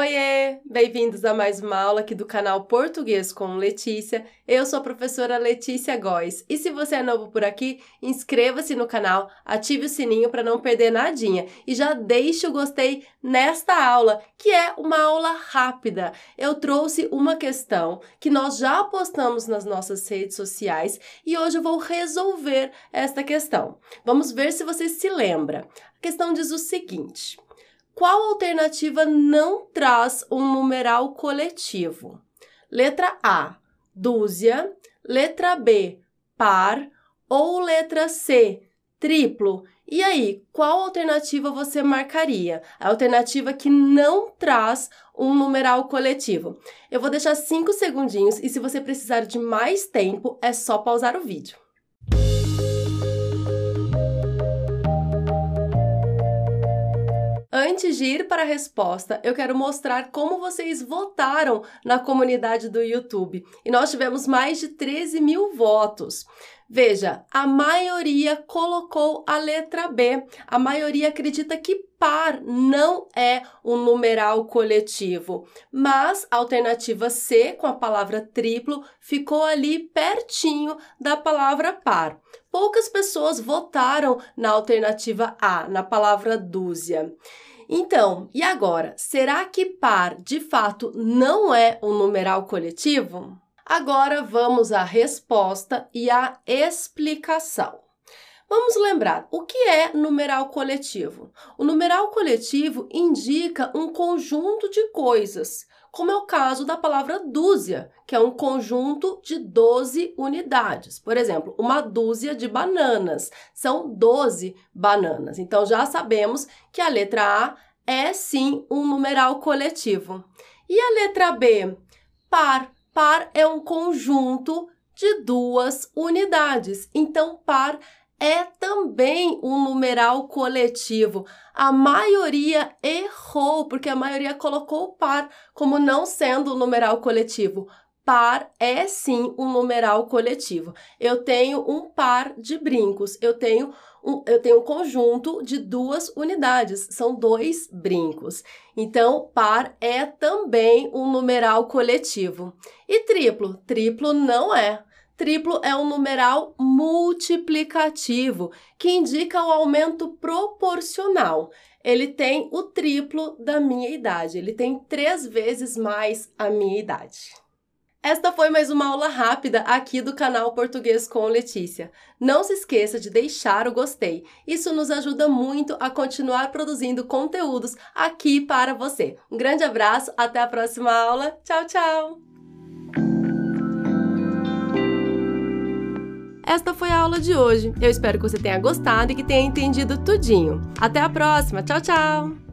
Oiê! Bem-vindos a mais uma aula aqui do canal Português com Letícia. Eu sou a professora Letícia Góes e se você é novo por aqui, inscreva-se no canal, ative o sininho para não perder nadinha e já deixe o gostei nesta aula, que é uma aula rápida. Eu trouxe uma questão que nós já postamos nas nossas redes sociais e hoje eu vou resolver esta questão. Vamos ver se você se lembra. A questão diz o seguinte: qual alternativa não traz um numeral coletivo? Letra A, dúzia. Letra B, par. Ou letra C, triplo. E aí, qual alternativa você marcaria? A alternativa que não traz um numeral coletivo. Eu vou deixar 5 segundinhos e se você precisar de mais tempo, é só pausar o vídeo. Antes de ir para a resposta, eu quero mostrar como vocês votaram na comunidade do YouTube. E nós tivemos mais de 13 mil votos. Veja, a maioria colocou a letra B. A maioria acredita que par não é um numeral coletivo, mas a alternativa C, com a palavra triplo, ficou ali pertinho da palavra par. Poucas pessoas votaram na alternativa A, na palavra dúzia. Então, e agora? Será que par de fato não é um numeral coletivo? Agora vamos à resposta e à explicação. Vamos lembrar, o que é numeral coletivo? O numeral coletivo indica um conjunto de coisas, como é o caso da palavra dúzia, que é um conjunto de 12 unidades. Por exemplo, uma dúzia de bananas, são 12 bananas. Então já sabemos que a letra A é sim um numeral coletivo. E a letra B? Par Par é um conjunto de duas unidades. Então, par é também um numeral coletivo. A maioria errou, porque a maioria colocou par como não sendo um numeral coletivo. Par é sim um numeral coletivo. Eu tenho um par de brincos, eu tenho um, eu tenho um conjunto de duas unidades, são dois brincos. Então, par é também um numeral coletivo. E triplo? Triplo não é. Triplo é um numeral multiplicativo que indica o aumento proporcional. Ele tem o triplo da minha idade, ele tem três vezes mais a minha idade. Esta foi mais uma aula rápida aqui do canal Português com Letícia. Não se esqueça de deixar o gostei. Isso nos ajuda muito a continuar produzindo conteúdos aqui para você. Um grande abraço, até a próxima aula. Tchau, tchau! Esta foi a aula de hoje. Eu espero que você tenha gostado e que tenha entendido tudinho. Até a próxima. Tchau, tchau!